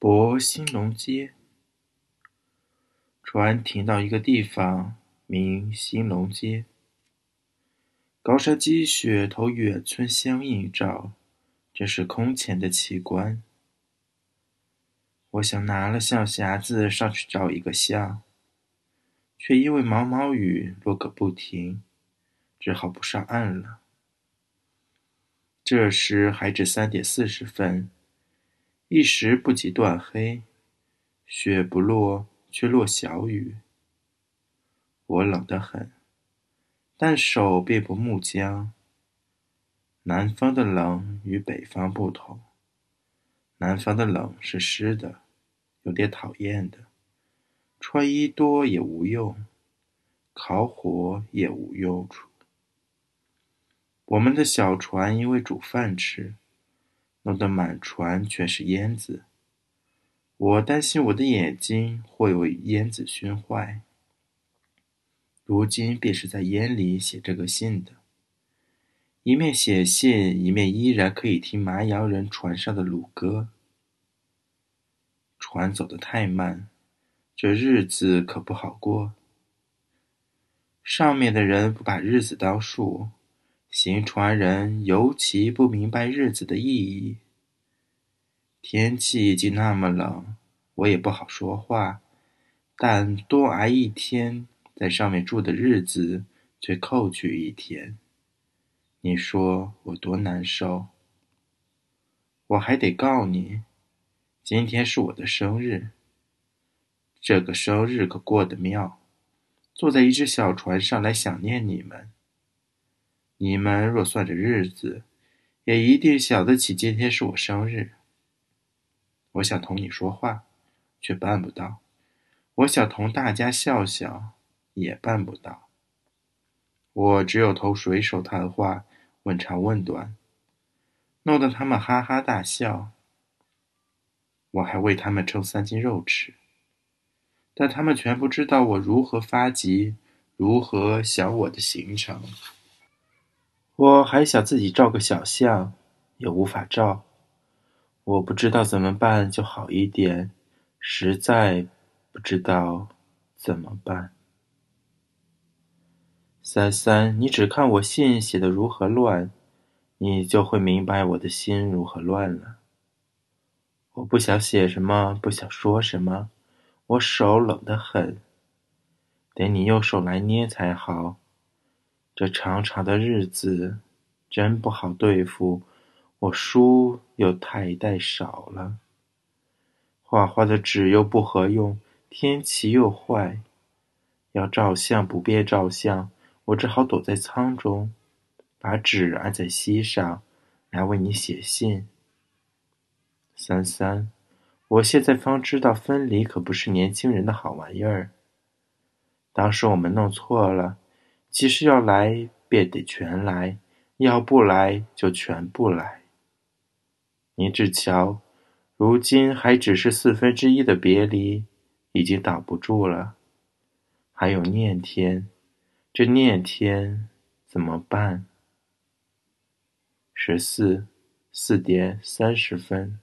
博兴隆街。船停到一个地方，名兴隆街。高山积雪投远村相映照，真是空前的奇观。我想拿了象匣子上去照一个相，却因为毛毛雨落个不停，只好不上岸了。这时还只三点四十分，一时不及断黑，雪不落，却落小雨。我冷得很，但手并不木僵。南方的冷与北方不同，南方的冷是湿的，有点讨厌的，穿衣多也无用，烤火也无用处。我们的小船因为煮饭吃，弄得满船全是烟子。我担心我的眼睛会为烟子熏坏。如今便是在烟里写这个信的，一面写信，一面依然可以听麻阳人船上的鲁歌。船走得太慢，这日子可不好过。上面的人不把日子当数。行船人尤其不明白日子的意义。天气竟那么冷，我也不好说话。但多挨一天，在上面住的日子却扣去一天。你说我多难受？我还得告你，今天是我的生日。这个生日可过得妙，坐在一只小船上来想念你们。你们若算着日子，也一定想得起今天是我生日。我想同你说话，却办不到；我想同大家笑笑，也办不到。我只有同水手谈话，问长问短，弄得他们哈哈大笑。我还为他们称三斤肉吃，但他们全不知道我如何发急，如何想我的行程。我还想自己照个小相，也无法照。我不知道怎么办就好一点，实在不知道怎么办。三三，你只看我信写的如何乱，你就会明白我的心如何乱了。我不想写什么，不想说什么，我手冷得很，得你用手来捏才好。这长长的日子真不好对付，我书又太带少了，画画的纸又不合用，天气又坏，要照相不便照相，我只好躲在舱中，把纸按在膝上，来为你写信。三三，我现在方知道分离可不是年轻人的好玩意儿。当时我们弄错了。其实要来便得全来，要不来就全不来。你只瞧，如今还只是四分之一的别离，已经挡不住了。还有念天，这念天怎么办？十四，四点三十分。